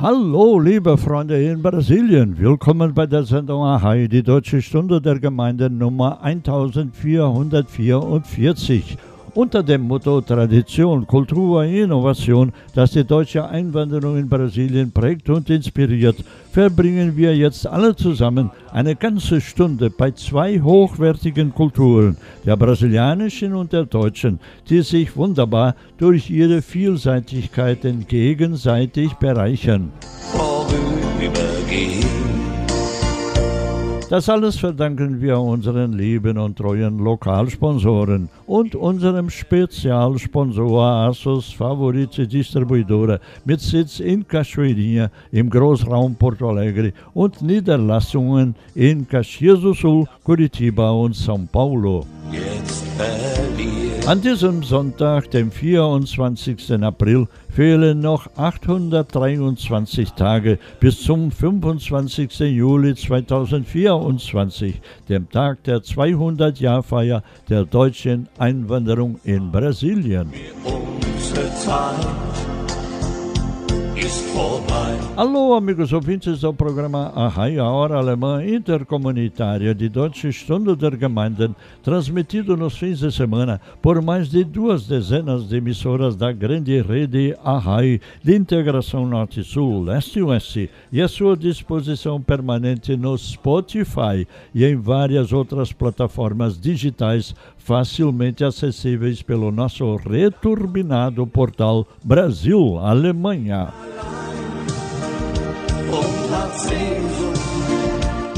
Hallo, liebe Freunde in Brasilien. Willkommen bei der Sendung Ahai, die Deutsche Stunde der Gemeinde Nummer 1444. Unter dem Motto Tradition, Kultur, Innovation, das die deutsche Einwanderung in Brasilien prägt und inspiriert, verbringen wir jetzt alle zusammen eine ganze Stunde bei zwei hochwertigen Kulturen, der brasilianischen und der deutschen, die sich wunderbar durch ihre Vielseitigkeiten gegenseitig bereichern. vorübergehen. Das alles verdanken wir unseren lieben und treuen Lokalsponsoren und unserem Spezialsponsor Asos Favorite Distribuidora mit Sitz in Cachoeirinha im Großraum Porto Alegre und Niederlassungen in Caxias do Sul, Curitiba und São Paulo. An diesem Sonntag, dem 24. April, fehlen noch 823 Tage bis zum 25. Juli 2024, dem Tag der 200-Jahr-Feier der deutschen Einwanderung in Brasilien. Alô, amigos ouvintes do programa Arrai, a Hora Alemã Intercomunitária de Deutsche Stunde der Gemeinden, transmitido nos fins de semana por mais de duas dezenas de emissoras da grande rede Arrai de integração Norte-Sul, Leste-Oeste e à sua disposição permanente no Spotify e em várias outras plataformas digitais facilmente acessíveis pelo nosso returbinado portal Brasil-Alemanha.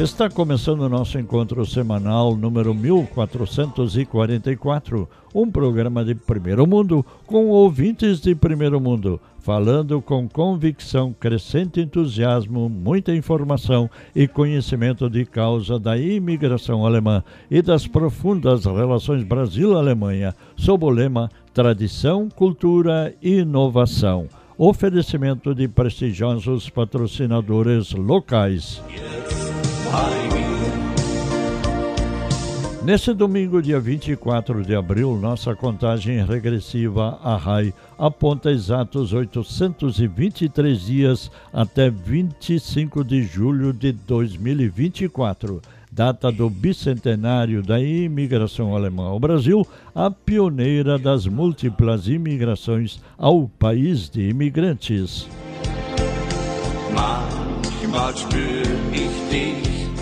Está começando o nosso encontro semanal número 1444, um programa de primeiro mundo com ouvintes de primeiro mundo, falando com convicção, crescente entusiasmo, muita informação e conhecimento de causa da imigração alemã e das profundas relações Brasil-Alemanha, sob o lema Tradição, Cultura e Inovação. Oferecimento de prestigiosos patrocinadores locais. Nesse domingo, dia 24 de abril, nossa contagem regressiva a RAI aponta exatos 823 dias até 25 de julho de 2024, data do bicentenário da imigração alemã ao Brasil, a pioneira das múltiplas imigrações ao país de imigrantes.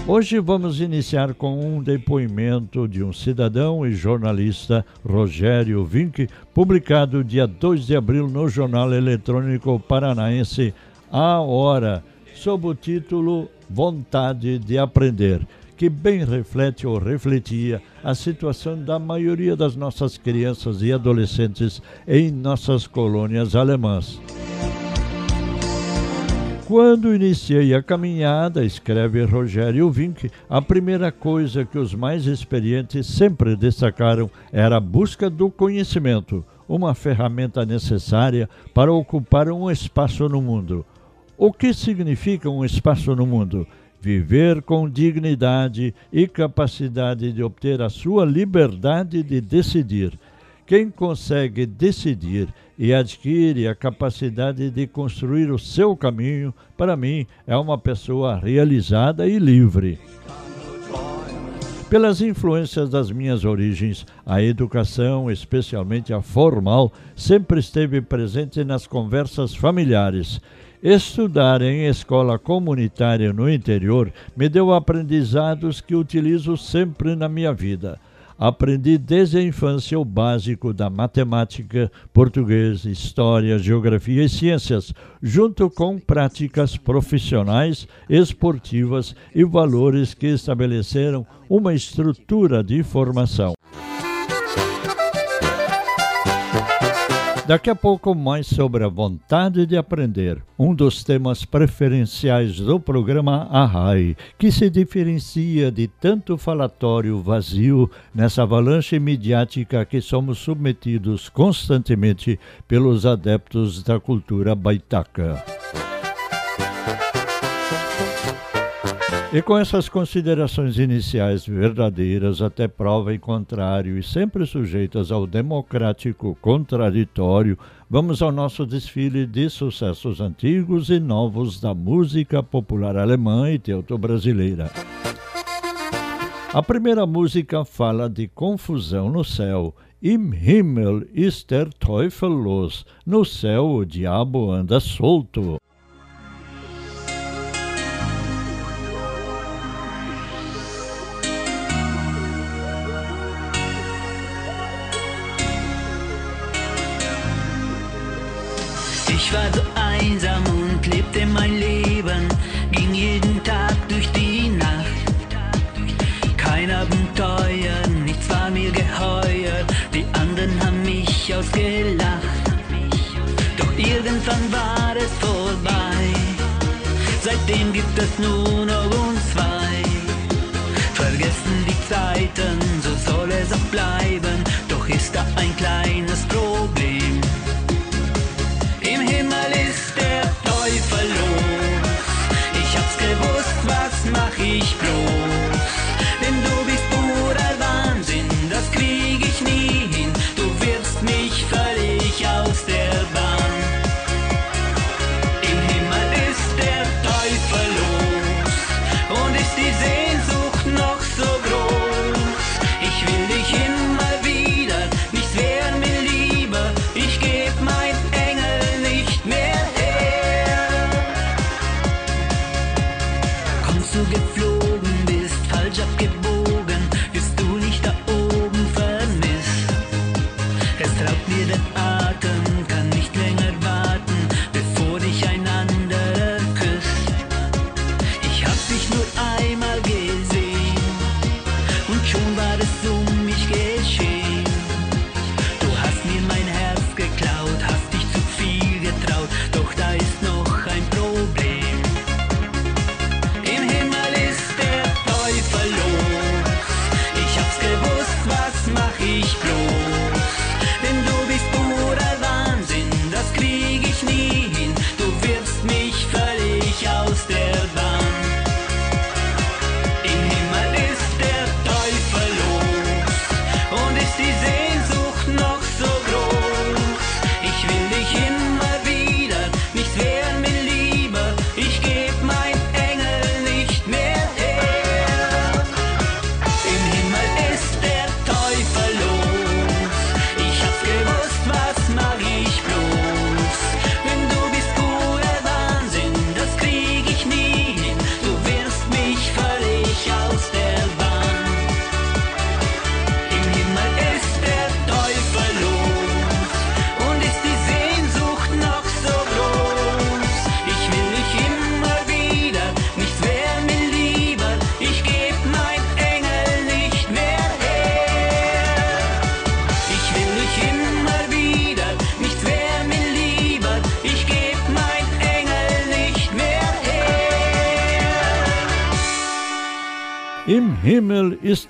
Hoje vamos iniciar com um depoimento de um cidadão e jornalista, Rogério Vink, publicado dia 2 de abril no jornal eletrônico paranaense A Hora, sob o título Vontade de Aprender, que bem reflete ou refletia a situação da maioria das nossas crianças e adolescentes em nossas colônias alemãs. Quando iniciei a caminhada, escreve Rogério Vink, a primeira coisa que os mais experientes sempre destacaram era a busca do conhecimento, uma ferramenta necessária para ocupar um espaço no mundo. O que significa um espaço no mundo? Viver com dignidade e capacidade de obter a sua liberdade de decidir. Quem consegue decidir e adquire a capacidade de construir o seu caminho, para mim, é uma pessoa realizada e livre. Pelas influências das minhas origens, a educação, especialmente a formal, sempre esteve presente nas conversas familiares. Estudar em escola comunitária no interior me deu aprendizados que utilizo sempre na minha vida. Aprendi desde a infância o básico da matemática, português, história, geografia e ciências, junto com práticas profissionais, esportivas e valores que estabeleceram uma estrutura de formação. Daqui a pouco, mais sobre a vontade de aprender, um dos temas preferenciais do programa Arrai, que se diferencia de tanto falatório vazio nessa avalanche midiática que somos submetidos constantemente pelos adeptos da cultura baitaca. E com essas considerações iniciais verdadeiras, até prova em contrário e sempre sujeitas ao democrático contraditório, vamos ao nosso desfile de sucessos antigos e novos da música popular alemã e teuto-brasileira. A primeira música fala de confusão no céu. Im Himmel ist der Teufel los. No céu o diabo anda solto. desnudo. Schon war es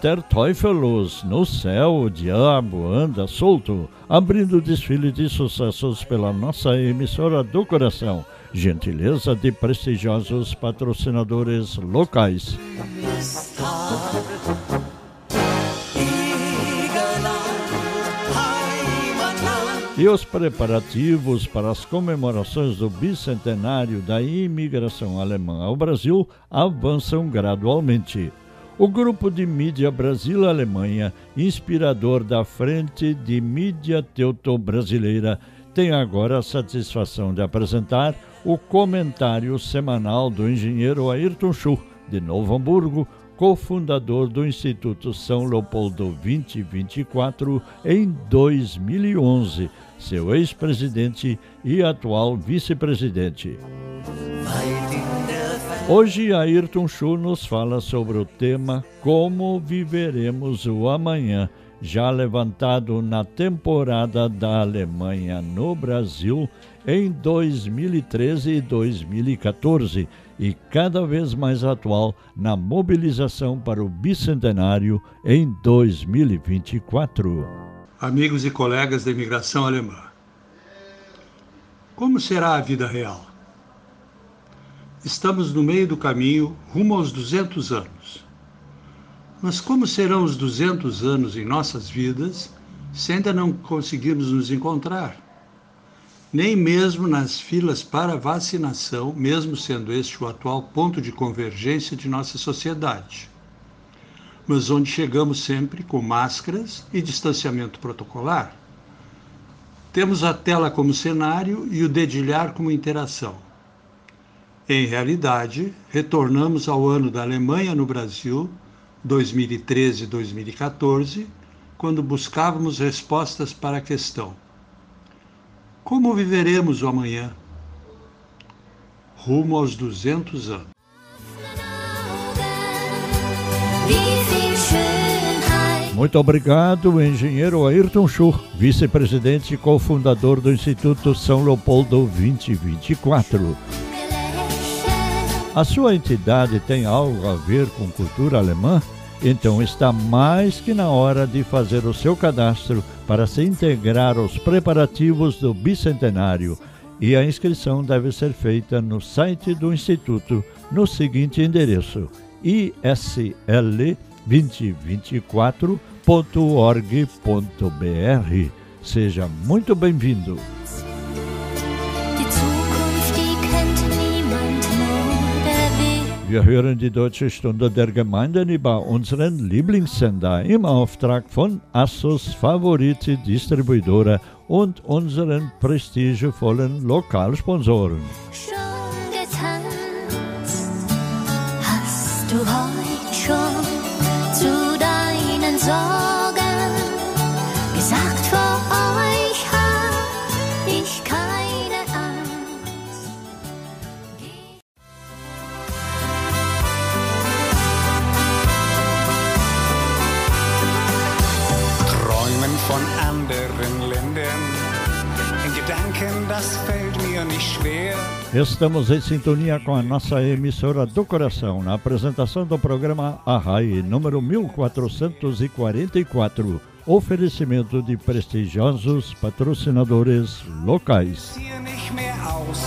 der no céu o diabo anda solto, abrindo desfile de sucessos pela nossa emissora do coração. Gentileza de prestigiosos patrocinadores locais. E os preparativos para as comemorações do bicentenário da imigração alemã ao Brasil avançam gradualmente. O grupo de mídia Brasil-Alemanha, inspirador da Frente de Mídia Teuto-Brasileira, tem agora a satisfação de apresentar o comentário semanal do engenheiro Ayrton Schuh, de Novo Hamburgo, cofundador do Instituto São Leopoldo 2024 em 2011, seu ex-presidente e atual vice-presidente. Hoje, Ayrton Schuh nos fala sobre o tema Como Viveremos o Amanhã já levantado na temporada da Alemanha no Brasil em 2013 e 2014 e cada vez mais atual na mobilização para o bicentenário em 2024. Amigos e colegas da imigração alemã, como será a vida real? Estamos no meio do caminho rumo aos 200 anos. Mas como serão os 200 anos em nossas vidas se ainda não conseguirmos nos encontrar? Nem mesmo nas filas para vacinação, mesmo sendo este o atual ponto de convergência de nossa sociedade. Mas onde chegamos sempre com máscaras e distanciamento protocolar. Temos a tela como cenário e o dedilhar como interação. Em realidade, retornamos ao ano da Alemanha no Brasil 2013 e 2014, quando buscávamos respostas para a questão: Como viveremos o amanhã? Rumo aos 200 anos. Muito obrigado, engenheiro Ayrton Schur, vice-presidente e cofundador do Instituto São Leopoldo 2024. A sua entidade tem algo a ver com cultura alemã? Então está mais que na hora de fazer o seu cadastro para se integrar aos preparativos do bicentenário. E a inscrição deve ser feita no site do Instituto no seguinte endereço: isl2024.org.br. Seja muito bem-vindo. Wir hören die Deutsche Stunde der Gemeinden über unseren Lieblingssender im Auftrag von Assos Favorite Distribuidora und unseren prestigevollen Lokalsponsoren. Schon getanzt hast du heute Estamos em sintonia com a nossa emissora do coração na apresentação do programa Arrai, número 1444. Oferecimento de prestigiosos patrocinadores locais. Hier nicht mehr aus.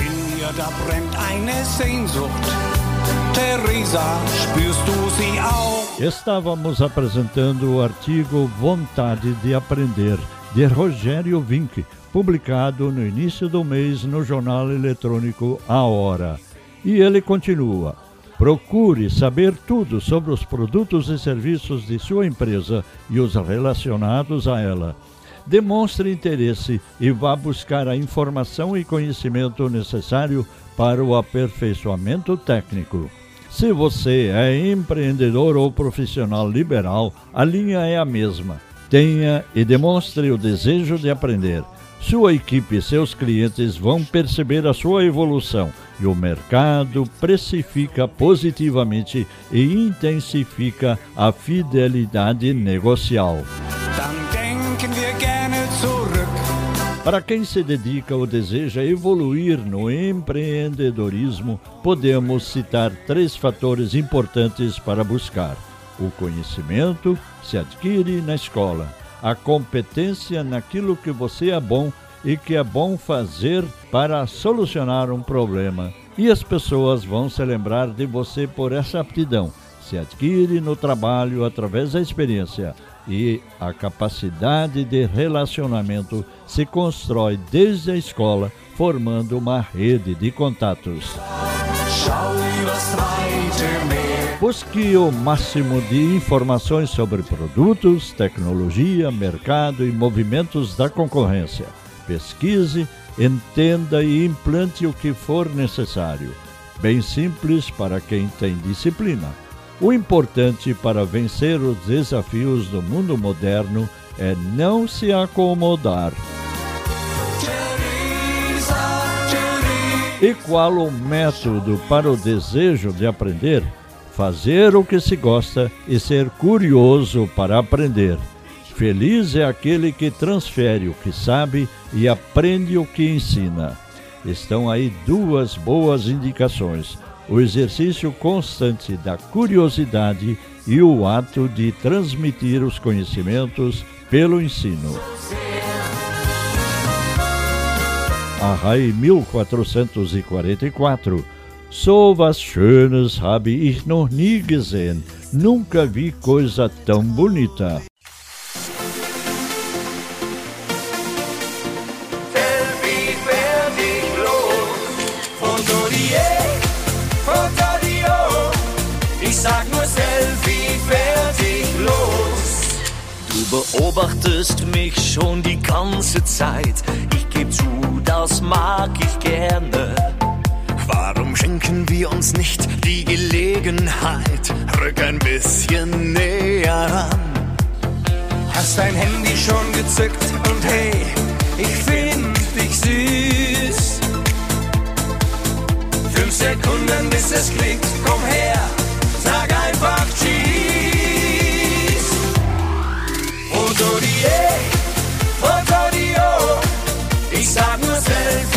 In mir, da brennt eine Sehnsucht. Theresa, spürst du sie auch? Estávamos apresentando o artigo Vontade de Aprender, de Rogério Vink, publicado no início do mês no jornal eletrônico A Hora. E ele continua. Procure saber tudo sobre os produtos e serviços de sua empresa e os relacionados a ela. Demonstre interesse e vá buscar a informação e conhecimento necessário para o aperfeiçoamento técnico. Se você é empreendedor ou profissional liberal, a linha é a mesma. Tenha e demonstre o desejo de aprender. Sua equipe e seus clientes vão perceber a sua evolução e o mercado precifica positivamente e intensifica a fidelidade negocial. Para quem se dedica ou deseja evoluir no empreendedorismo, podemos citar três fatores importantes para buscar: o conhecimento se adquire na escola, a competência naquilo que você é bom e que é bom fazer para solucionar um problema, e as pessoas vão se lembrar de você por essa aptidão. Se adquire no trabalho através da experiência e a capacidade de relacionamento se constrói desde a escola, formando uma rede de contatos. Schau. Busque o máximo de informações sobre produtos, tecnologia, mercado e movimentos da concorrência. Pesquise, entenda e implante o que for necessário. Bem simples para quem tem disciplina. O importante para vencer os desafios do mundo moderno é não se acomodar. E qual o método para o desejo de aprender? Fazer o que se gosta e ser curioso para aprender. Feliz é aquele que transfere o que sabe e aprende o que ensina. Estão aí duas boas indicações: o exercício constante da curiosidade e o ato de transmitir os conhecimentos pelo ensino. Arrai 1444 So was Schönes habe ich noch nie gesehen. Nunca vi coisa tão bonita. beobachtest mich schon die ganze Zeit. Ich geb zu, das mag ich gerne. Schenken wir uns nicht die Gelegenheit? Rück ein bisschen näher ran. Hast dein Handy schon gezückt und hey, ich find dich süß. Fünf Sekunden bis es klickt, komm her, sag einfach Cheese. Fotorie, Fotorio, ich sag nur Selfie,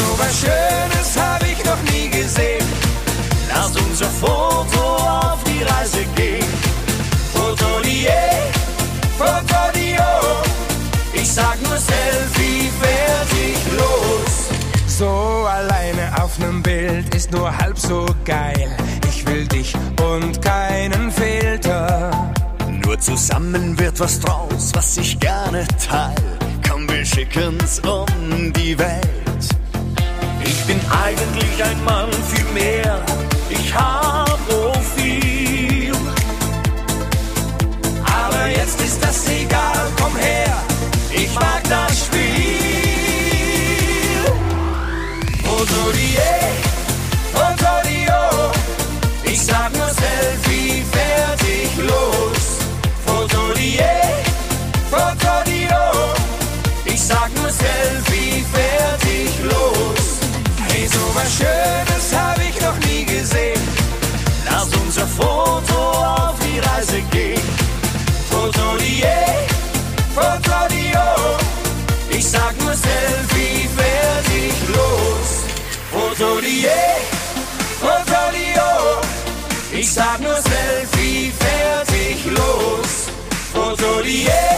so was Schönes hab ich noch nie gesehen. Lass unser Foto auf die Reise gehen. Fotorie, Fotorio, ich sag nur Selfie, fertig, los. So alleine auf nem Bild ist nur halb so geil. Ich will dich und keinen Filter. Nur zusammen wird was draus, was ich gerne teil. Komm, wir schicken's um die Welt. Ich bin eigentlich ein Mann viel mehr. Ich hab so viel. Aber jetzt ist das egal, komm her, ich mag das Spiel. Fotorie, Fotorio, Reisegig. Protodier, Protodio, ich sag nur Selfie, werd ich los. Protodier, Protodio, ich sag nur Selfie, werd ich los. Protodier.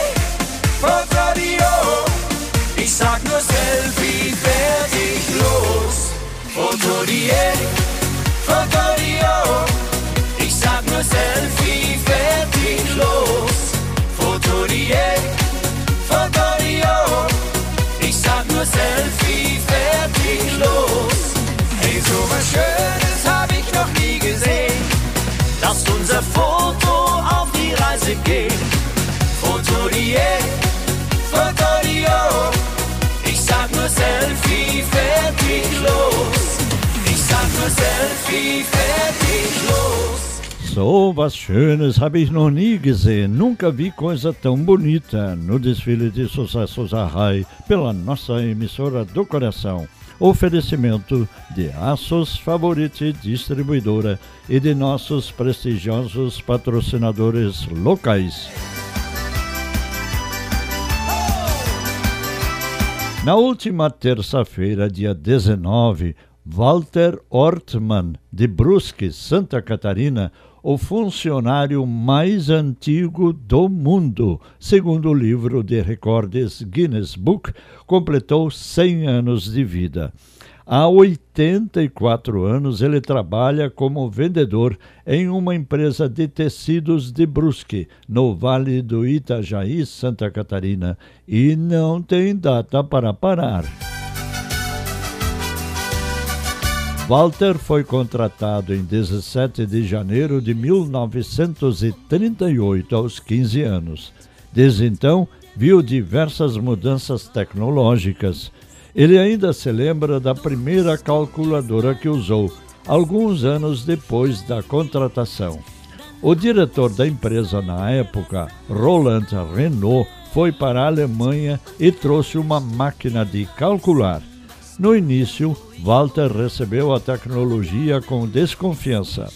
So was Schönes habe ich noch nie gesehen. Nunca vi coisa tão bonita no desfile de sucessos Arrai pela nossa emissora do coração. Oferecimento de Aços Favorite Distribuidora e de nossos prestigiosos patrocinadores locais. Na última terça-feira, dia 19, Walter Ortmann, de Brusque, Santa Catarina, o funcionário mais antigo do mundo, segundo o livro de recordes Guinness Book, completou 100 anos de vida. Há 84 anos ele trabalha como vendedor em uma empresa de tecidos de Brusque, no Vale do Itajaí, Santa Catarina, e não tem data para parar. Walter foi contratado em 17 de janeiro de 1938, aos 15 anos. Desde então, viu diversas mudanças tecnológicas. Ele ainda se lembra da primeira calculadora que usou, alguns anos depois da contratação. O diretor da empresa na época, Roland Renault, foi para a Alemanha e trouxe uma máquina de calcular. No início, Walter recebeu a tecnologia com desconfiança.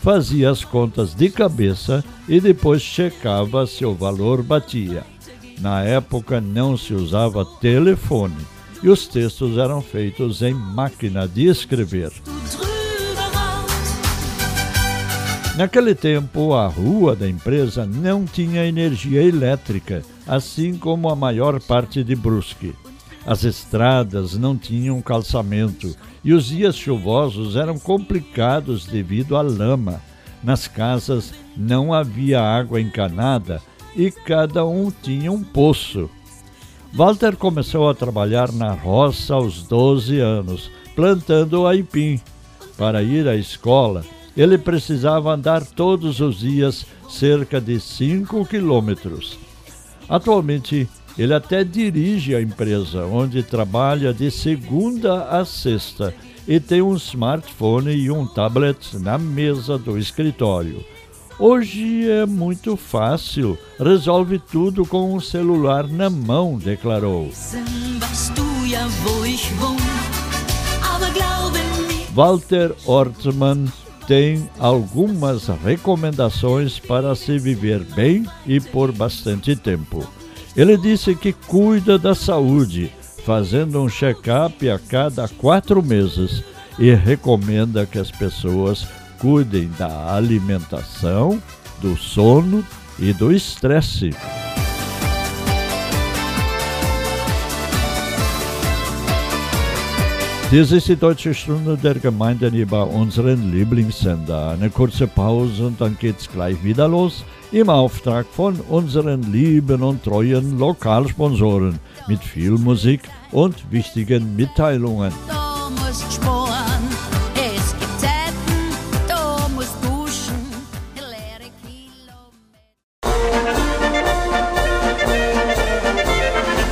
Fazia as contas de cabeça e depois checava se o valor batia. Na época não se usava telefone e os textos eram feitos em máquina de escrever. Naquele tempo, a rua da empresa não tinha energia elétrica, assim como a maior parte de Brusque. As estradas não tinham calçamento e os dias chuvosos eram complicados devido à lama. Nas casas não havia água encanada e cada um tinha um poço. Walter começou a trabalhar na roça aos 12 anos, plantando aipim. Para ir à escola, ele precisava andar todos os dias cerca de 5 quilômetros. Atualmente, ele até dirige a empresa, onde trabalha de segunda a sexta e tem um smartphone e um tablet na mesa do escritório. Hoje é muito fácil, resolve tudo com um celular na mão, declarou. Walter Ortmann tem algumas recomendações para se viver bem e por bastante tempo. Ele disse que cuida da saúde, fazendo um check-up a cada quatro meses e recomenda que as pessoas cuidem da alimentação, do sono e do estresse. Dies ist die Deutsche Stunde der Gemeinden über unseren Lieblingssender. Eine kurze Pause und dann geht's gleich wieder los im Auftrag von unseren lieben und treuen Lokalsponsoren mit viel Musik und wichtigen Mitteilungen.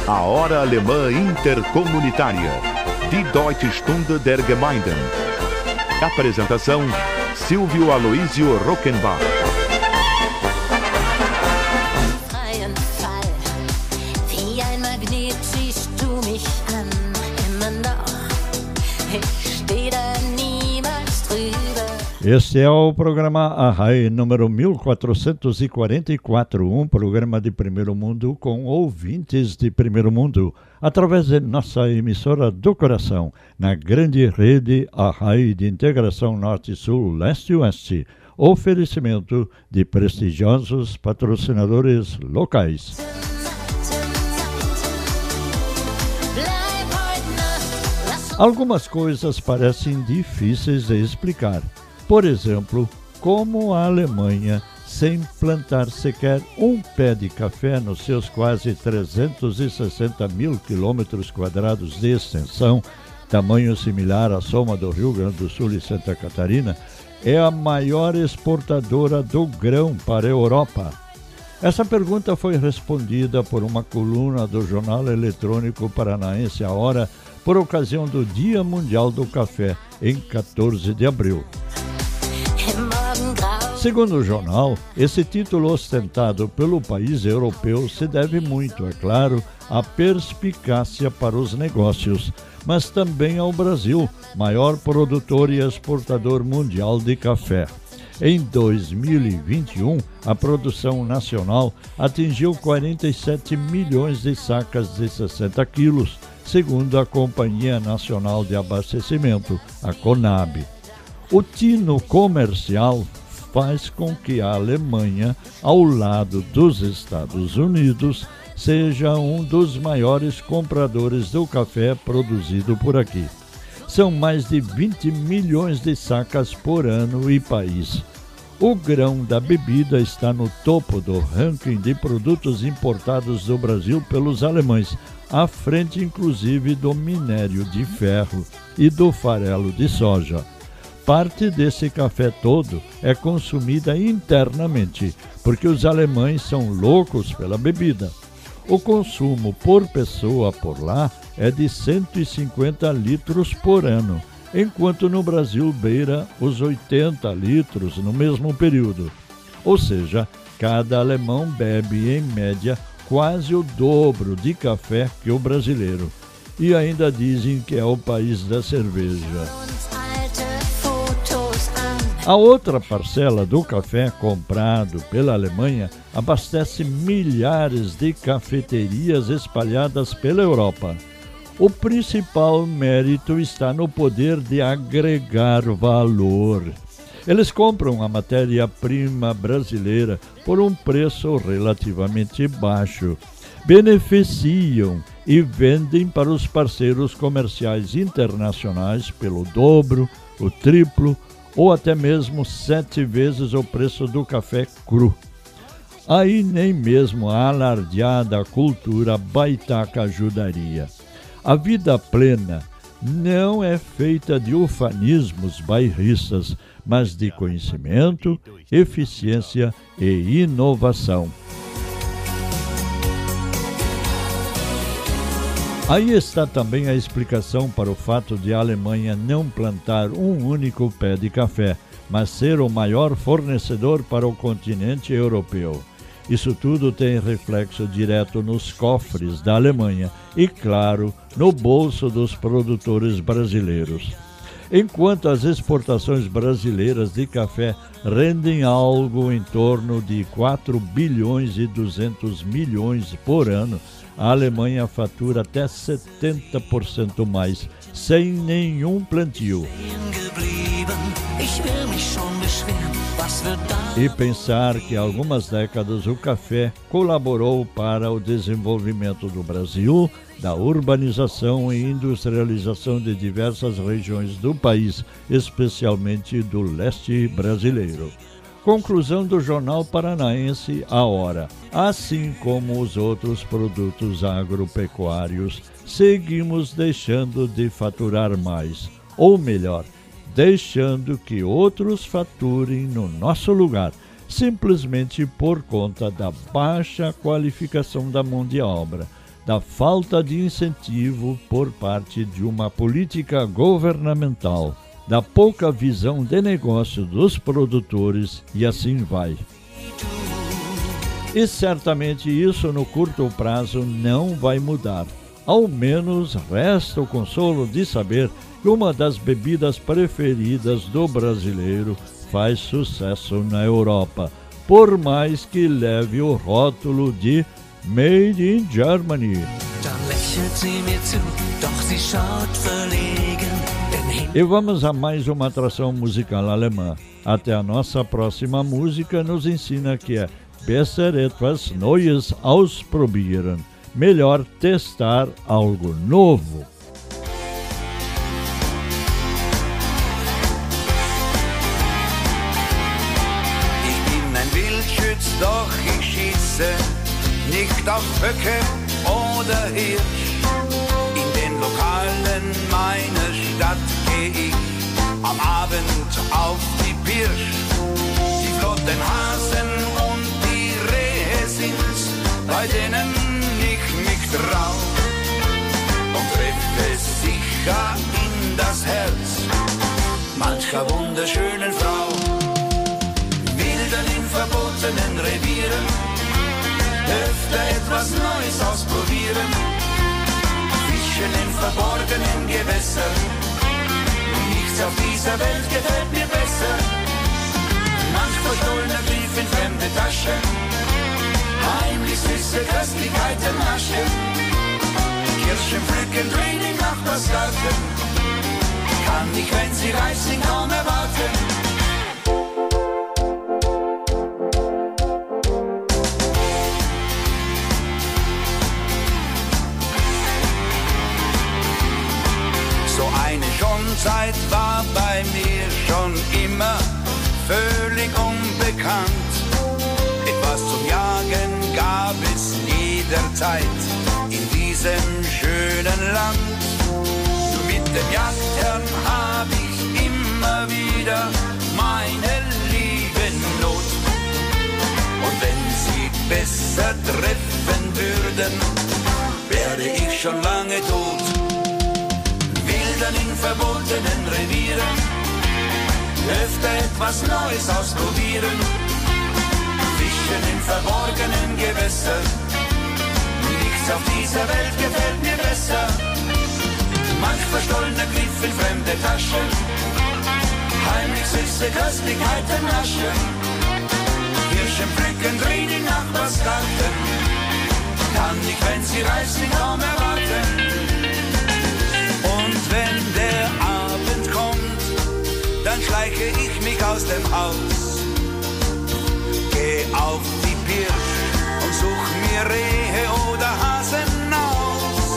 A Hora Alemã Intercomunitária Die Deutsche Stunde der Gemeinden. Apresentação: Silvio Aloísio Rockenbach. Wie ein Magnet ziehst du mich an, immer noch. Ich da niemals drüber. Este é o programa Arrai número 1444, um programa de primeiro mundo com ouvintes de primeiro mundo, através de nossa emissora do coração, na grande rede Arrai de integração Norte-Sul, Leste-Oeste. Oferecimento de prestigiosos patrocinadores locais. Algumas coisas parecem difíceis de explicar. Por exemplo, como a Alemanha, sem plantar sequer um pé de café nos seus quase 360 mil quilômetros quadrados de extensão, tamanho similar à soma do Rio Grande do Sul e Santa Catarina, é a maior exportadora do grão para a Europa. Essa pergunta foi respondida por uma coluna do jornal eletrônico paranaense A Hora por ocasião do Dia Mundial do Café, em 14 de abril. Segundo o jornal, esse título ostentado pelo país europeu se deve muito, é claro, à perspicácia para os negócios, mas também ao Brasil, maior produtor e exportador mundial de café. Em 2021, a produção nacional atingiu 47 milhões de sacas de 60 quilos, segundo a Companhia Nacional de Abastecimento, a CONAB. O tino comercial faz com que a Alemanha, ao lado dos Estados Unidos, seja um dos maiores compradores do café produzido por aqui. São mais de 20 milhões de sacas por ano e país. O grão da bebida está no topo do ranking de produtos importados do Brasil pelos alemães, à frente inclusive do minério de ferro e do farelo de soja. Parte desse café todo é consumida internamente, porque os alemães são loucos pela bebida. O consumo por pessoa por lá é de 150 litros por ano, enquanto no Brasil beira os 80 litros no mesmo período. Ou seja, cada alemão bebe em média quase o dobro de café que o brasileiro. E ainda dizem que é o país da cerveja. A outra parcela do café comprado pela Alemanha abastece milhares de cafeterias espalhadas pela Europa. O principal mérito está no poder de agregar valor. Eles compram a matéria-prima brasileira por um preço relativamente baixo, beneficiam e vendem para os parceiros comerciais internacionais pelo dobro, o triplo ou até mesmo sete vezes o preço do café cru. Aí nem mesmo a alardeada cultura baitaca ajudaria. A vida plena não é feita de ufanismos bairristas, mas de conhecimento, eficiência e inovação. Aí está também a explicação para o fato de a Alemanha não plantar um único pé de café, mas ser o maior fornecedor para o continente europeu. Isso tudo tem reflexo direto nos cofres da Alemanha e, claro, no bolso dos produtores brasileiros. Enquanto as exportações brasileiras de café rendem algo em torno de 4 bilhões e 200 milhões por ano, a Alemanha fatura até 70% mais, sem nenhum plantio. E pensar que há algumas décadas o café colaborou para o desenvolvimento do Brasil, da urbanização e industrialização de diversas regiões do país, especialmente do leste brasileiro. Conclusão do Jornal Paranaense A Hora. Assim como os outros produtos agropecuários, seguimos deixando de faturar mais, ou melhor, deixando que outros faturem no nosso lugar, simplesmente por conta da baixa qualificação da mão de obra, da falta de incentivo por parte de uma política governamental, da pouca visão de negócio dos produtores e assim vai. E certamente isso no curto prazo não vai mudar. Ao menos resta o consolo de saber uma das bebidas preferidas do brasileiro faz sucesso na Europa, por mais que leve o rótulo de Made in Germany. E vamos a mais uma atração musical alemã. Até a nossa próxima música nos ensina que é besser etwas Neues ausprobieren. Melhor testar algo novo. Auf Böcke oder Hirsch. In den Lokalen meiner Stadt geh ich am Abend auf die Pirsch. Die flotten Hasen und die Rehe sind's, bei denen ich mich trau. Und treffe sicher in das Herz mancher wunderschönen Frau. Wildern in verbotenen Revieren, öfter etwas Neues ausprobieren, Fischen in verborgenen Gewässern, nichts auf dieser Welt gefällt mir besser. Manch verstohlener Brief in fremde Tasche, heimlich süße Köstlichkeiten naschen, Kirschen pflücken drehen im Nachbarsgarten, kann ich, wenn sie reif sind, kaum erwarten. Schonzeit war bei mir schon immer völlig unbekannt. Etwas zum Jagen gab es jederzeit in diesem schönen Land. Mit dem Jagdherrn hab ich immer wieder meine Liebe Not. Und wenn sie besser treffen würden, wäre ich schon lange tot. Wildern in verbotenen Revieren, öfter etwas Neues ausprobieren, Fischen in verborgenen Gewässern, Nichts auf dieser Welt gefällt mir besser. Manch verstollener Griff in fremde Taschen. Heimlich süße Köstlichkeiten naschen. Kirschen pflücken drin in Nachbarsgarten. Kann ich, wenn sie reif sind, kaum erwarten. Schleiche ich mich aus dem Haus. Geh auf die Pirsch und such mir Rehe oder Hasen aus.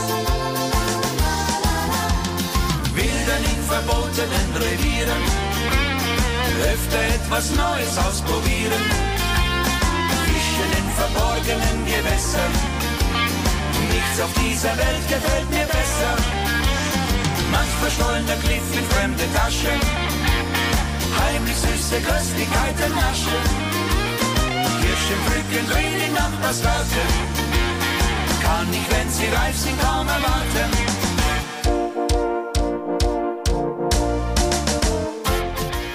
Wildern in verbotenen Revieren, öfter etwas Neues ausprobieren. Fischen in verborgenen Gewässern, nichts auf dieser Welt gefällt mir besser. Manch verstollener Cliff in fremde Taschen, heimlich süße Köstlichkeiten naschen. Kirschen pflücken drin in Nachbarsgarten, kann ich, wenn sie reif sind, kaum erwarten.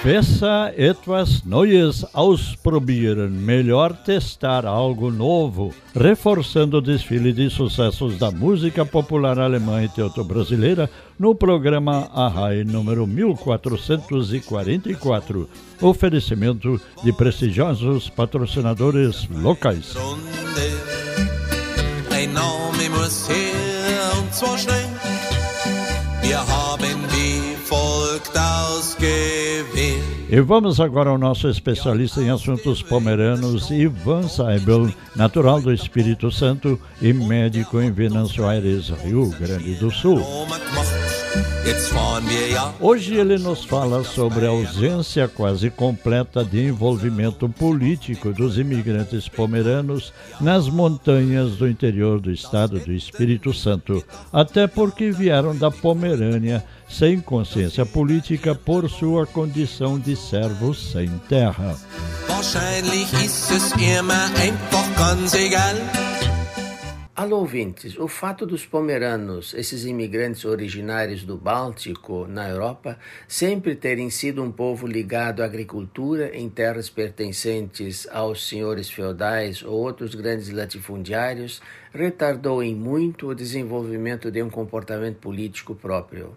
Peça etwas Neues ausprobieren. Melhor testar algo novo. Reforçando o desfile de sucessos da música popular alemã e teuto-brasileira no programa Arrai número 1444. Oferecimento de prestigiosos patrocinadores locais. Muss her E vamos agora ao nosso especialista em assuntos pomeranos, Ivan Saibel, natural do Espírito Santo e médico em Venâncio Aires, Rio Grande do Sul. Hoje ele nos fala sobre a ausência quase completa de envolvimento político dos imigrantes pomeranos nas montanhas do interior do estado do Espírito Santo, até porque vieram da Pomerânia sem consciência política por sua condição de servos sem terra. Alô, ouvintes. O fato dos pomeranos, esses imigrantes originários do Báltico, na Europa, sempre terem sido um povo ligado à agricultura em terras pertencentes aos senhores feudais ou outros grandes latifundiários, retardou em muito o desenvolvimento de um comportamento político próprio.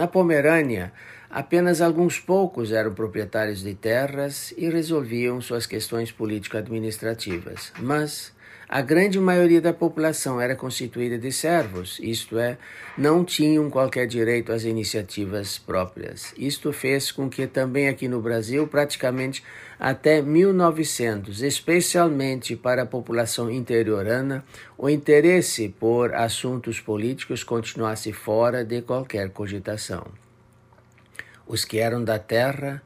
Na Pomerânia, apenas alguns poucos eram proprietários de terras e resolviam suas questões político-administrativas, mas a grande maioria da população era constituída de servos, isto é, não tinham qualquer direito às iniciativas próprias. Isto fez com que também aqui no Brasil, praticamente até 1900, especialmente para a população interiorana, o interesse por assuntos políticos continuasse fora de qualquer cogitação. Os que eram da terra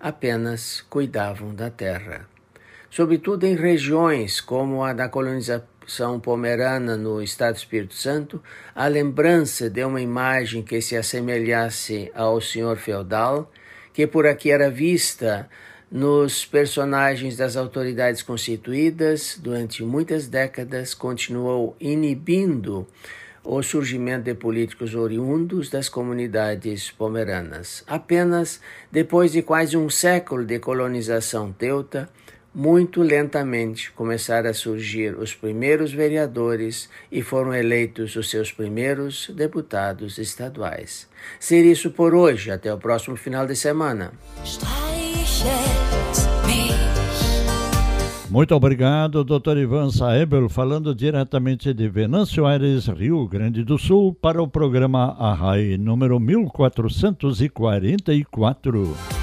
apenas cuidavam da terra. Sobretudo em regiões como a da colonização pomerana no Estado do Espírito Santo, a lembrança de uma imagem que se assemelhasse ao senhor feudal, que por aqui era vista nos personagens das autoridades constituídas durante muitas décadas, continuou inibindo o surgimento de políticos oriundos das comunidades pomeranas. Apenas depois de quase um século de colonização teuta, muito lentamente começaram a surgir os primeiros vereadores e foram eleitos os seus primeiros deputados estaduais. Ser isso por hoje, até o próximo final de semana. Muito obrigado, Dr. Ivan Saebel, falando diretamente de Venâncio Aires, Rio Grande do Sul, para o programa Arrai número 1444.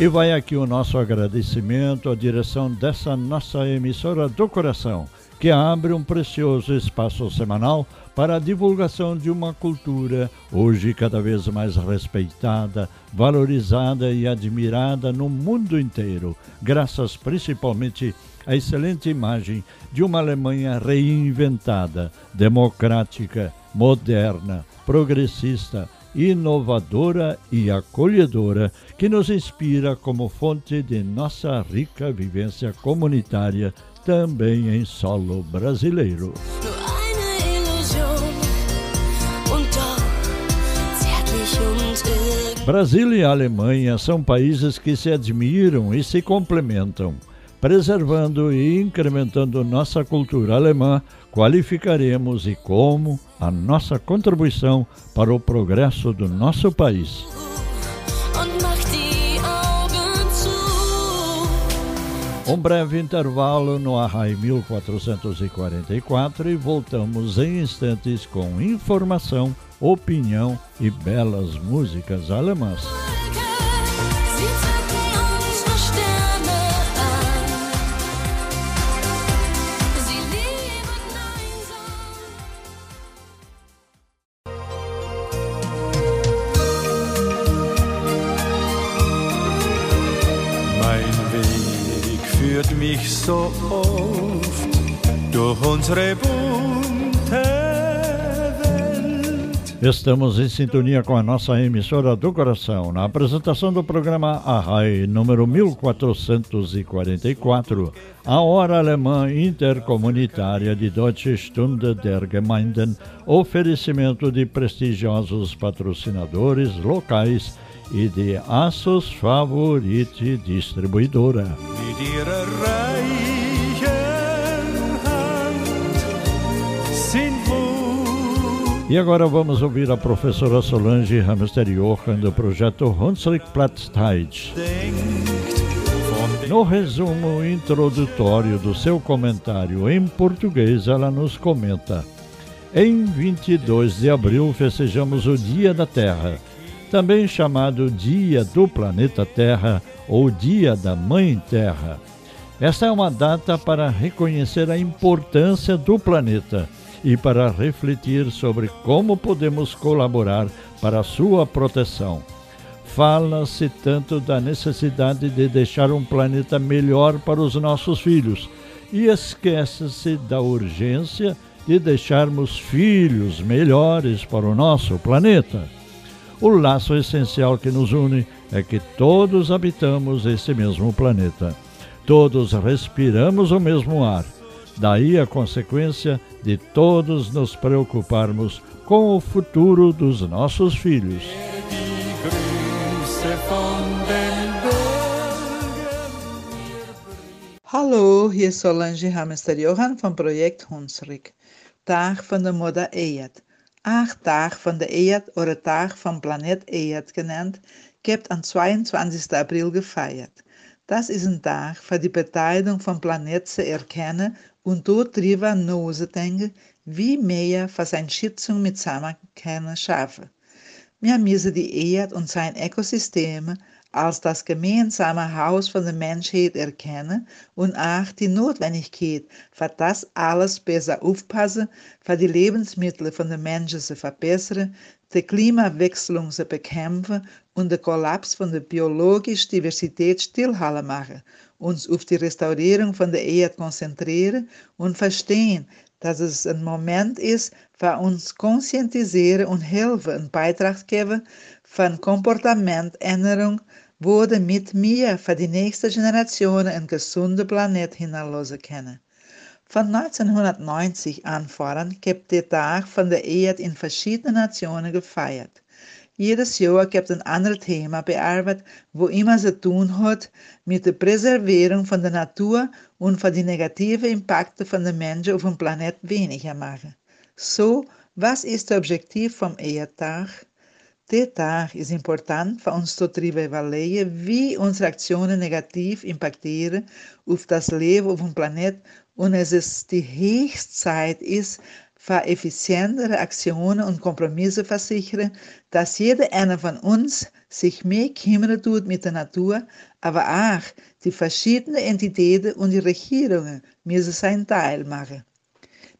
E vai aqui o nosso agradecimento à direção dessa nossa emissora do coração, que abre um precioso espaço semanal para a divulgação de uma cultura hoje cada vez mais respeitada, valorizada e admirada no mundo inteiro, graças principalmente à excelente imagem de uma Alemanha reinventada, democrática, moderna, progressista, inovadora e acolhedora, que nos inspira como fonte de nossa rica vivência comunitária, também em solo brasileiro. Brasil e Alemanha são países que se admiram e se complementam. preservando e incrementando nossa cultura alemã, qualificaremos e como a nossa contribuição para o progresso do nosso país. Um breve intervalo no Arrai 1444 e voltamos em instantes com informação, opinião e belas músicas alemãs. Mich so oft durch unsere bunte. Estamos em sintonia com a nossa emissora do coração, na apresentação do programa Arrai, número 1444, a hora alemã intercomunitária de Deutsche Stunde der Gemeinden, oferecimento de prestigiosos patrocinadores locais e de Aços Favorite Distribuidora. E agora vamos ouvir a professora Solange Hamster Johan do projeto Hunsrück Platztide. No resumo introdutório do seu comentário em português, ela nos comenta: Em 22 de abril festejamos o Dia da Terra também chamado Dia do Planeta Terra ou Dia da Mãe Terra. Esta é uma data para reconhecer a importância do planeta e para refletir sobre como podemos colaborar para sua proteção. Fala-se tanto da necessidade de deixar um planeta melhor para os nossos filhos e esquece-se da urgência de deixarmos filhos melhores para o nosso planeta. O laço essencial que nos une é que todos habitamos esse mesmo planeta. Todos respiramos o mesmo ar. Daí a consequência de todos nos preocuparmos com o futuro dos nossos filhos. Hallo, hier ist Solange Hamester Johan vom Projekt Hunsrück, Tag von der Mutter Eyad. Acht Tag von der Erde oder Tag vom Planet Erde genannt, gibt am 22. April gefeiert. Das ist ein Tag für die Beteiligung vom Planet zu erkennen und dort drüber nachzudenken, wie mehr für seine Schützung mit Zusammenkennen schaffen. Wir müssen die Erde und sein Ökosystem als das gemeinsame Haus von der Menschheit erkennen und auch die Notwendigkeit, für das alles besser aufpassen, für die Lebensmittel von den Menschen zu verbessern, die Klimawechselung zu bekämpfen und den Kollaps von der biologischen Diversität stillhalten machen, uns auf die Restaurierung von der Erde konzentrieren und verstehen, dass es ein Moment ist, für uns conscientisieren und helfen, einen Beitrag geben von Komportamentänderung wurde mit mir für die nächste Generation ein gesunder Planet hinterlassen können. Von 1990 an voran gibt der Tag von der Erde in verschiedenen Nationen gefeiert. Jedes Jahr gibt ein anderes Thema bearbeitet, wo immer zu tun hat mit der Präservierung von der Natur und von die negativen Impakte von den Menschen auf dem Planet weniger machen. So, was ist das Objektiv vom Erdtag? Tag ist important für uns zu evaluieren, wie unsere Aktionen negativ impactieren auf das Leben auf dem Planet und es ist die höchste Zeit ist, für effizientere Aktionen und Kompromisse versichern, dass jeder einer von uns sich mehr kümmern tut mit der Natur, aber auch die verschiedenen Entitäten und die Regierungen müssen seinen Teil machen.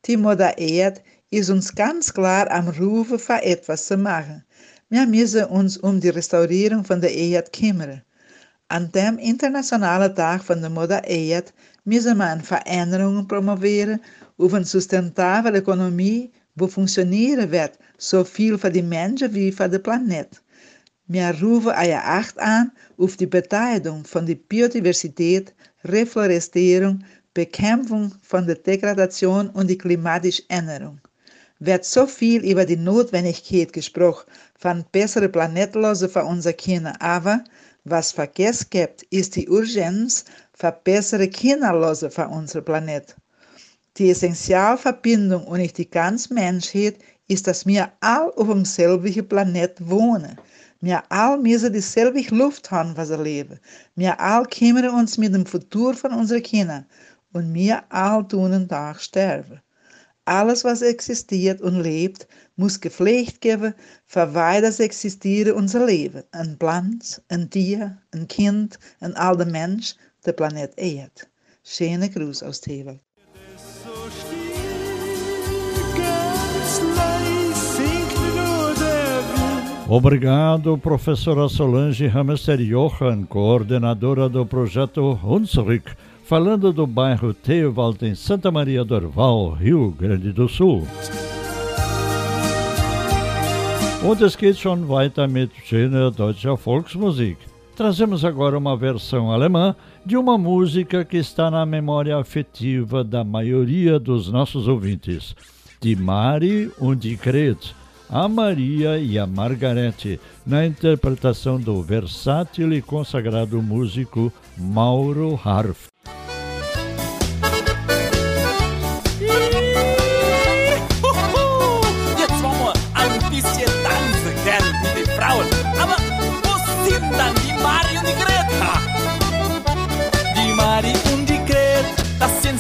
Die Mutter Erde ist uns ganz klar am Rufen, für etwas zu machen. Wir müssen uns um die Restaurierung von der Erde kümmern. An dem Internationalen Tag von der Mutter Erde müssen wir eine Veränderung promovieren auf eine sustentable Ökonomie, wo funktionieren wird, so viel für die Menschen wie für den Planet. Wir rufen eure Acht an auf die Beteiligung von der Biodiversität, Reflorestierung, Bekämpfung von der Degradation und die klimatische Änderung. Wird so viel über die Notwendigkeit gesprochen, van bessere Planetlosen für unsere Kinder. Aber was vergessen gibt, ist die Urgenz verbessere kinderlose von unserem Planet. Die essentielle Verbindung und nicht die ganze Menschheit ist, dass wir all auf dem selben Planet wohnen. Wir all müssen dieselbe Luft haben, was wir leben. Wir all kümmern uns mit dem Futur von unseren Kindern. Und wir all tun einen Tag sterben. Alles, was existiert und lebt, muss gepflegt geben, für das existieren unser Leben. Ein Pflanz, ein Tier, ein Kind, ein alter Mensch, der Planet Erde. Schöne Gruß aus Tewald. Obrigado, professora Solange Hamster Johan, coordenadora do projeto Hunsrück, falando do bairro Teewald em Santa Maria do Orval, Rio Grande do Sul. Und es geht schon weiter mit schöner deutscher Volksmusik. Trazemos agora uma versão alemã de uma música que está na memória afetiva da maioria dos nossos ouvintes. Die Mari und die Gret, a Maria e a Margarete, na interpretação do versátil e consagrado músico Mauro Harf.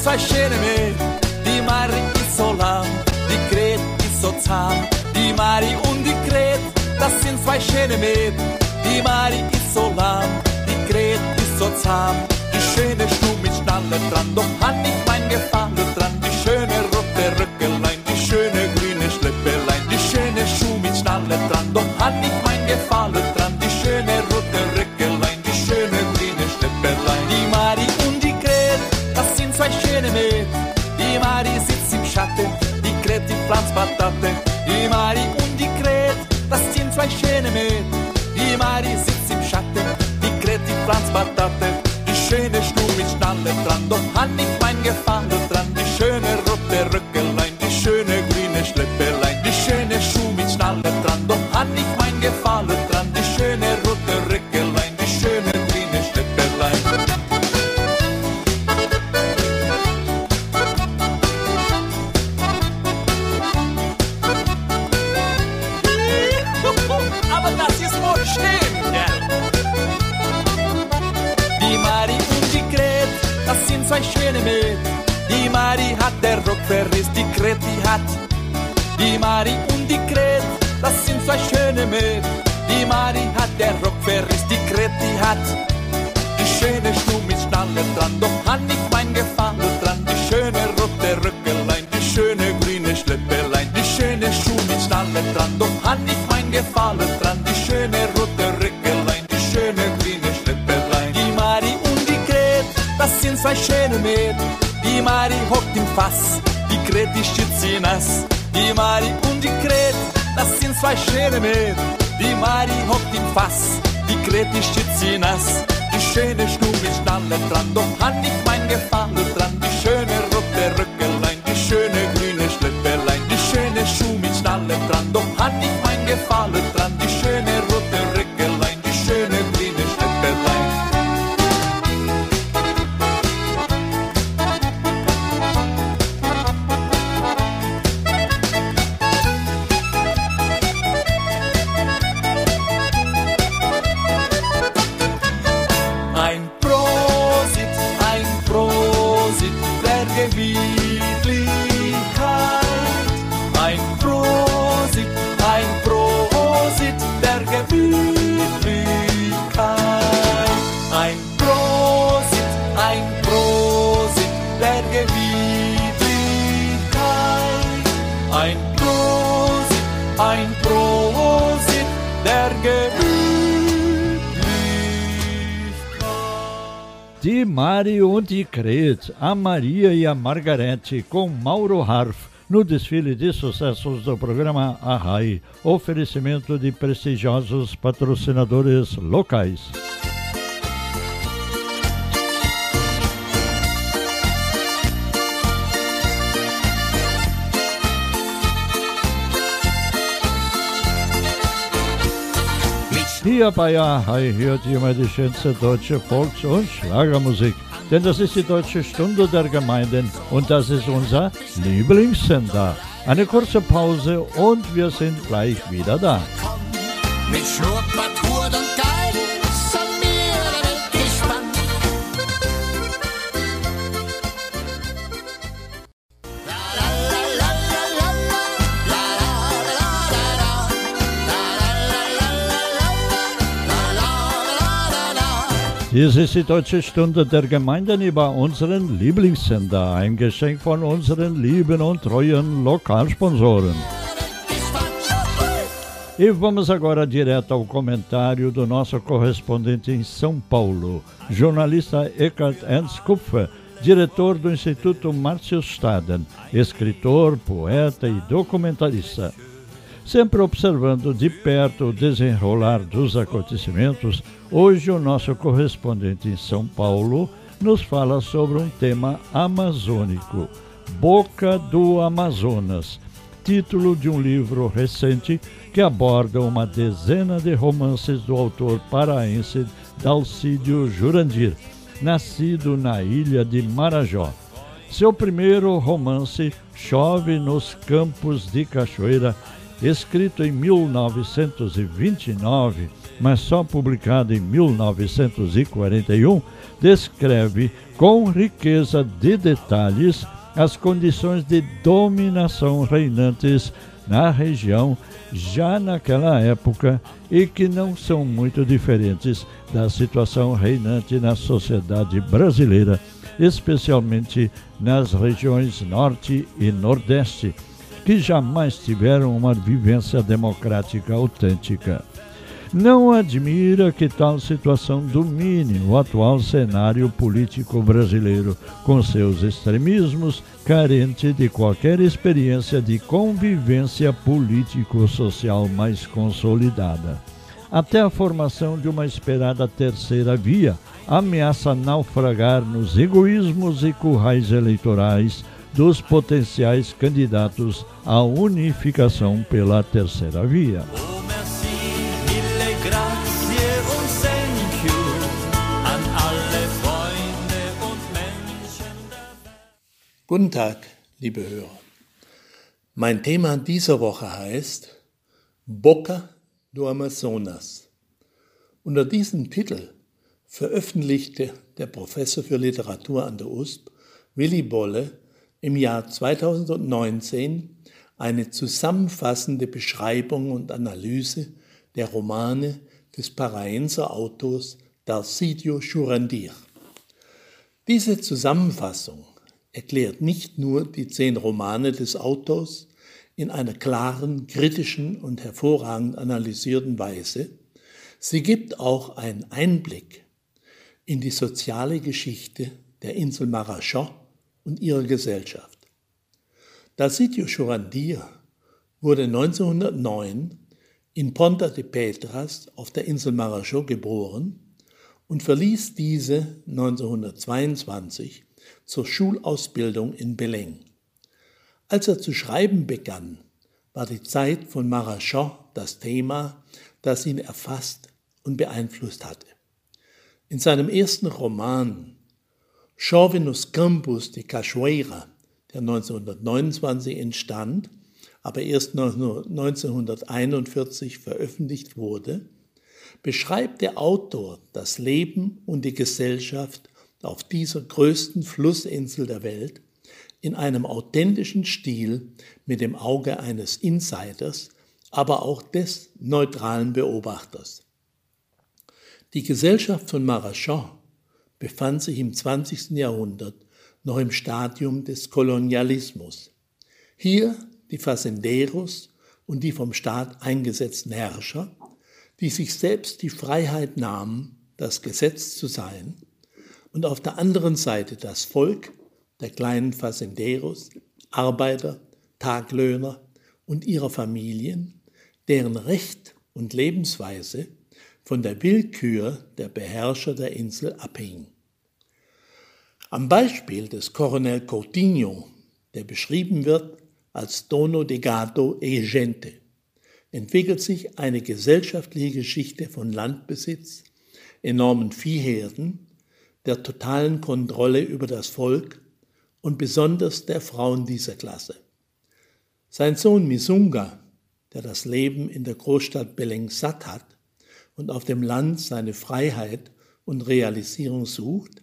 Zwei Mädchen. Die Mari ist so lahm, die Gret ist so. Die Mari und die Gret, das sind zwei schöne Mädchen. Die Mari ist so lahm, die Gret ist so zahm. Die schöne Stuhl mit Schnalle dran, doch hat nicht mein Gefallen dran. Die schöne rote Röckelein, die schöne grüne Schleppelein, die schöne Schuh mit Schnalle dran, doch hat nicht mein Gefallen dran. Die schöne rote Röckelein, die schöne grüne Schleppelein. Die Mari und die Gret, das sind zwei schöne Mädchen. Die Mari sitzt im Schatten, die Gret die pflanzt Patate. Die Mari Gefallen dran. Die schöne rote Röckelein, die schöne grüne Schleppelein. Die Mari und die Gret, das sind zwei schöne Mädchen. Die Mari hockt im Fass, die Gret die schützt sie nass. Die Mari und die Gret, das sind zwei schöne Mädchen. Die Mari hockt im Fass, die Gret die schützt sie nass. Die schöne Schnur mit Schnalle dran, doch hat nicht mein Gefallen dran. Die schöne rote Röckelein, die schöne grüne Schleppelein, die schöne Schuh mit Schnalle dran, doch hat nicht mein Gefallen a Maria e a Margarete, com Mauro Harf, no desfile de sucessos do programa Arrai, oferecimento de prestigiosos patrocinadores locais. Hier bei Arrai hört ihr mal die schönste deutsche Volks- und Schlagermusik. Denn das ist die Deutsche Stunde der Gemeinden und das ist unser Lieblingssender. Eine kurze Pause und wir sind gleich wieder da. Mit Dies ist die Deutsche Stunde der Gemeinden über unseren Lieblingssender, ein Geschenk von unseren lieben und treuen Lokalsponsoren. E vamos agora direto ao comentário do nosso correspondente em São Paulo, jornalista Eckhart Ernst Kupfer, diretor do Instituto Márcio Staden, escritor, poeta e documentarista. Sempre observando de perto o desenrolar dos acontecimentos, hoje o nosso correspondente em São Paulo nos fala sobre um tema amazônico, Boca do Amazonas, título de um livro recente que aborda uma dezena de romances do autor paraense Dalcídio Jurandir, nascido na ilha de Marajó. Seu primeiro romance, Chove nos Campos de Cachoeira, escrito em 1929, mas só publicado em 1941, descreve com riqueza de detalhes as condições de dominação reinantes na região já naquela época e que não são muito diferentes da situação reinante na sociedade brasileira, especialmente nas regiões Norte e Nordeste, que jamais tiveram uma vivência democrática autêntica. Não admira que tal situação domine o atual cenário político brasileiro, com seus extremismos, carente de qualquer experiência de convivência político-social mais consolidada. Até a formação de uma esperada terceira via ameaça naufragar nos egoísmos e currais eleitorais dos potenciais candidatos à unificação pela terceira via. Guten Tag, liebe Hörer. Mein Thema dieser Woche heißt Boca do Amazonas. Unter diesem Titel veröffentlichte der Professor für Literatur an der USP, Willy Bolle, im Jahr 2019 eine zusammenfassende Beschreibung und Analyse der Romane des Paraenser Autors Dalcidio Churandir. Diese Zusammenfassung erklärt nicht nur die zehn Romane des Autors in einer klaren, kritischen und hervorragend analysierten Weise, sie gibt auch einen Einblick in die soziale Geschichte der Insel Marachon und ihrer Gesellschaft. Dalcidio Churandir wurde 1909 in Ponta de Petras auf der Insel Marachon geboren und verließ diese 1922 zur Schulausbildung in Belém. Als er zu schreiben begann, war die Zeit von Marachon das Thema, das ihn erfasst und beeinflusst hatte. In seinem ersten Roman Chove nos Campos de Cachoeira, der 1929 entstand, aber erst 1941 veröffentlicht wurde, beschreibt der Autor das Leben und die Gesellschaft auf dieser größten Flussinsel der Welt in einem authentischen Stil mit dem Auge eines Insiders, aber auch des neutralen Beobachters. Die Gesellschaft von Marachon befand sich im 20. Jahrhundert noch im Stadium des Kolonialismus. Hier die Facenderos und die vom Staat eingesetzten Herrscher, die sich selbst die Freiheit nahmen, das Gesetz zu sein, und auf der anderen Seite das Volk der kleinen Facenderos, Arbeiter, Taglöhner und ihrer Familien, deren Recht und Lebensweise von der Willkür der Beherrscher der Insel abhing. Am Beispiel des Coronel Coutinho, der beschrieben wird als Dono de Gato e Gente, entwickelt sich eine gesellschaftliche Geschichte von Landbesitz, enormen Viehherden, der totalen Kontrolle über das Volk und besonders der Frauen dieser Klasse. Sein Sohn Misunga, der das Leben in der Großstadt Beleng satt hat und auf dem Land seine Freiheit und Realisierung sucht,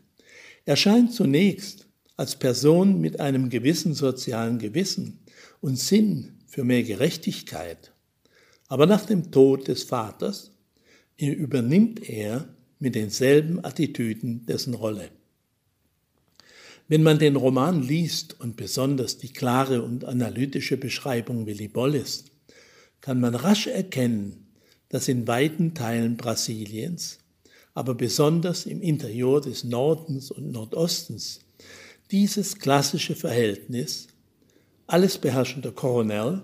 erscheint zunächst als Person mit einem gewissen sozialen Gewissen und Sinn für mehr Gerechtigkeit. Aber nach dem Tod des Vaters übernimmt er mit denselben Attitüden dessen Rolle. Wenn man den Roman liest und besonders die klare und analytische Beschreibung Willi Bolles, kann man rasch erkennen, dass in weiten Teilen Brasiliens, aber besonders im Interieur des Nordens und Nordostens, dieses klassische Verhältnis, alles beherrschender Koronel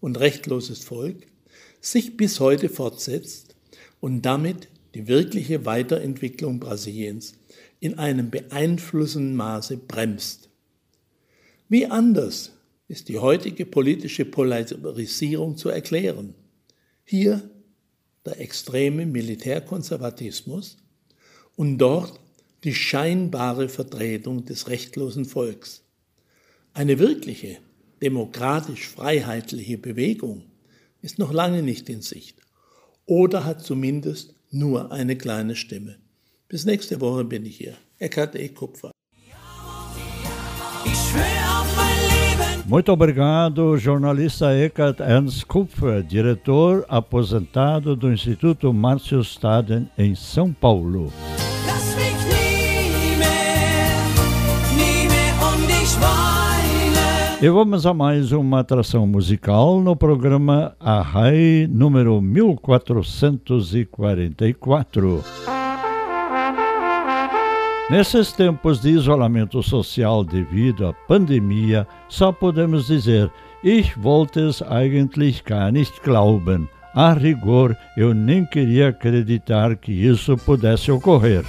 und rechtloses Volk, sich bis heute fortsetzt und damit die wirkliche Weiterentwicklung Brasiliens in einem beeinflussenden Maße bremst. Wie anders ist die heutige politische Polarisierung zu erklären? Hier der extreme Militärkonservatismus und dort die scheinbare Vertretung des rechtlosen Volks. Eine wirkliche demokratisch-freiheitliche Bewegung ist noch lange nicht in Sicht oder hat zumindest nur eine kleine Stimme. Bis nächste Woche bin ich hier. Eckhard E. Kupfer. Muito obrigado, jornalista Eckhart Ernst Kupfer, diretor aposentado do Instituto Márcio Staden, em São Paulo. E vamos a mais uma atração musical no programa Arrai número 1444. Nesses tempos de isolamento social devido à pandemia, só podemos dizer: Ich wollte es eigentlich gar nicht glauben. A rigor, eu nem queria acreditar que isso pudesse ocorrer.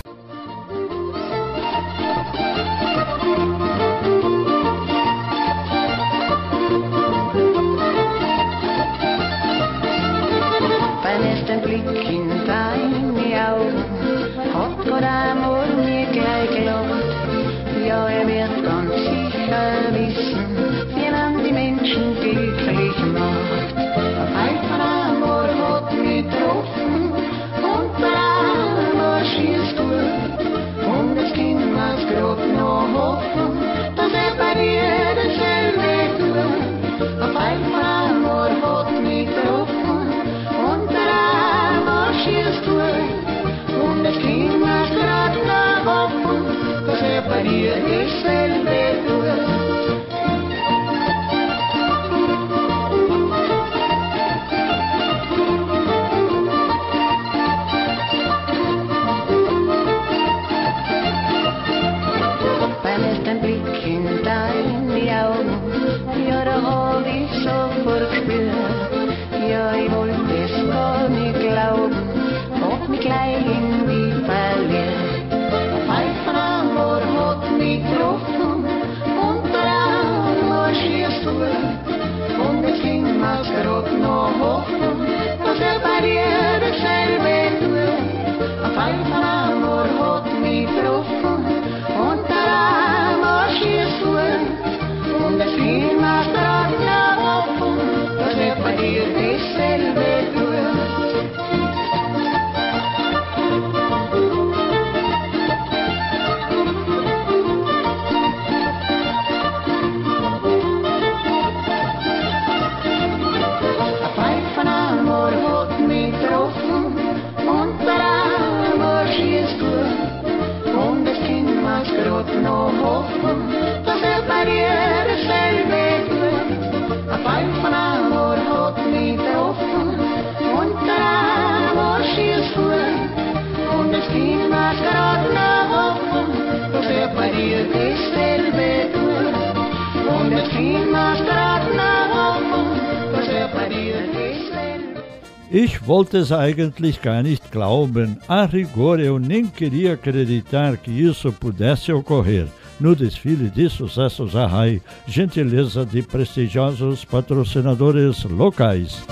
Ich wollte es eigentlich gar nicht glauben. A rigor, eu nem queria acreditar que isso pudesse ocorrer. No desfile de sucessos Arrai, gentileza de prestigiosos patrocinadores locais.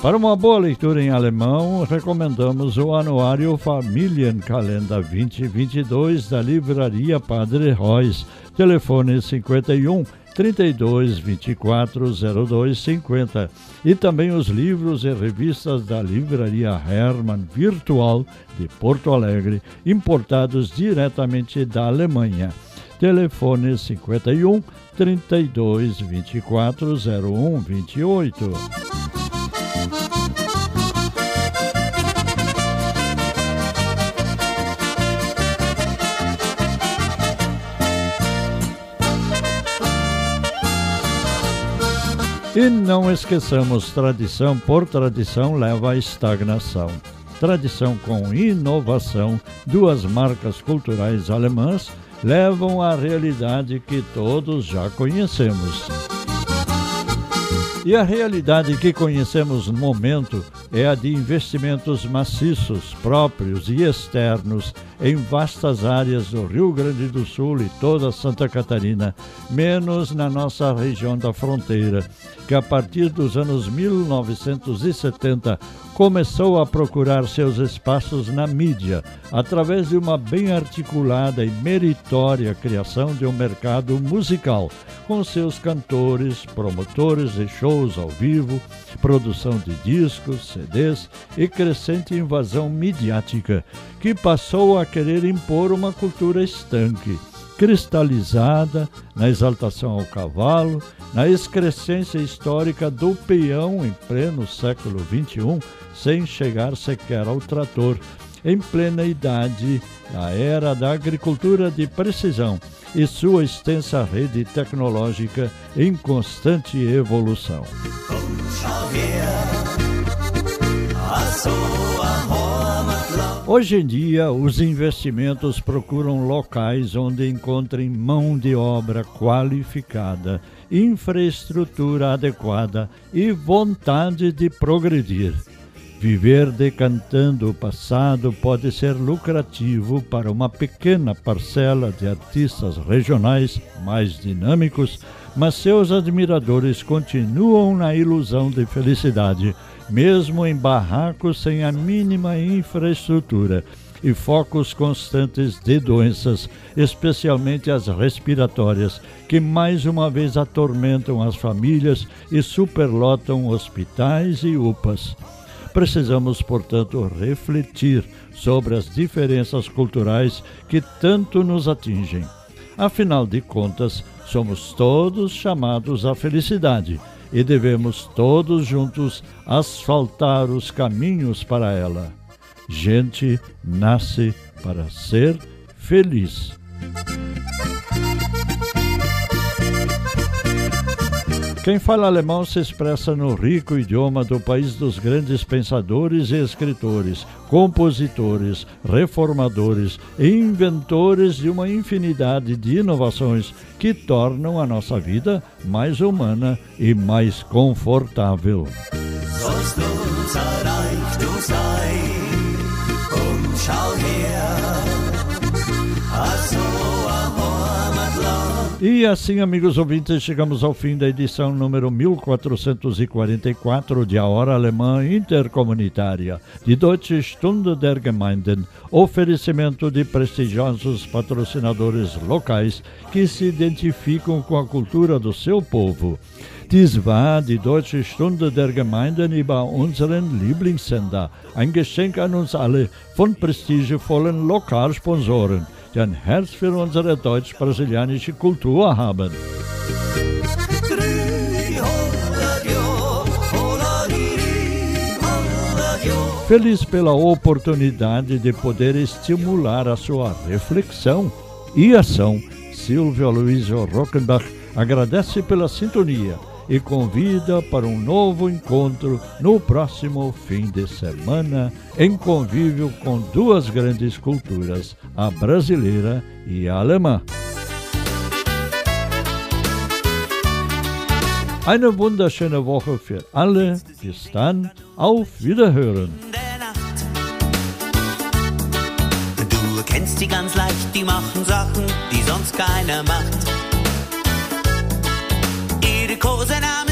Para uma boa leitura em alemão, recomendamos o Anuário Familienkalender 2022 da Livraria Padre Reus, telefone 51 32 24 02 50 e também os livros e revistas da Livraria Hermann Virtual de Porto Alegre, importados diretamente da Alemanha. Telefone 51 32 24 01 28. E não esqueçamos, tradição por tradição leva à estagnação. Tradição com inovação, duas marcas culturais alemãs levam à realidade que todos já conhecemos. E a realidade que conhecemos no momento é a de investimentos maciços, próprios e externos, em vastas áreas do Rio Grande do Sul e toda Santa Catarina, menos na nossa região da fronteira, que a partir dos anos 1970 começou a procurar seus espaços na mídia, através de uma bem articulada e meritória criação de um mercado musical, com seus cantores, promotores de shows ao vivo, produção de discos, CDs e crescente invasão midiática, que passou a querer impor uma cultura estanque cristalizada na exaltação ao cavalo, na excrescência histórica do peão em pleno século XXI, sem chegar sequer ao trator, em plena idade da era da agricultura de precisão e sua extensa rede tecnológica em constante evolução. Hoje em dia, os investimentos procuram locais onde encontrem mão de obra qualificada, infraestrutura adequada e vontade de progredir. Viver decantando o passado pode ser lucrativo para uma pequena parcela de artistas regionais mais dinâmicos, mas seus admiradores continuam na ilusão de felicidade, mesmo em barracos sem a mínima infraestrutura e focos constantes de doenças, especialmente as respiratórias, que mais uma vez atormentam as famílias e superlotam hospitais e UPAs. Precisamos, portanto, refletir sobre as diferenças culturais que tanto nos atingem. Afinal de contas, somos todos chamados à felicidade e devemos todos juntos asfaltar os caminhos para ela. Gente nasce para ser feliz. Quem fala alemão se expressa no rico idioma do país dos grandes pensadores e escritores, compositores, reformadores e inventores de uma infinidade de inovações que tornam a nossa vida mais humana e mais confortável. E assim, amigos ouvintes, chegamos ao fim da edição número 1444 de A Hora Alemã Intercomunitária de Deutsche Stunde der Gemeinden, oferecimento de prestigiosos patrocinadores locais que se identificam com a cultura do seu povo. Dies war die Deutsche Stunde der Gemeinden über unseren Lieblingssender, ein Geschenk an uns alle von prestigevollen Lokalsponsoren Herz unsere deutsch-brasilianische Kultur haben. Feliz pela oportunidade de poder estimular a sua reflexão e ação, Silvio Aloysio Rockenbach agradece pela sintonia e convida para um novo encontro no próximo fim de semana, em convívio com duas grandes culturas, a brasileira e a alemã. Eine wunderschöne Woche für alle. Bis dann, auf Wiederhören. Du kennst die ganz leicht, die machen Sachen, die sonst keiner macht. cause and I'm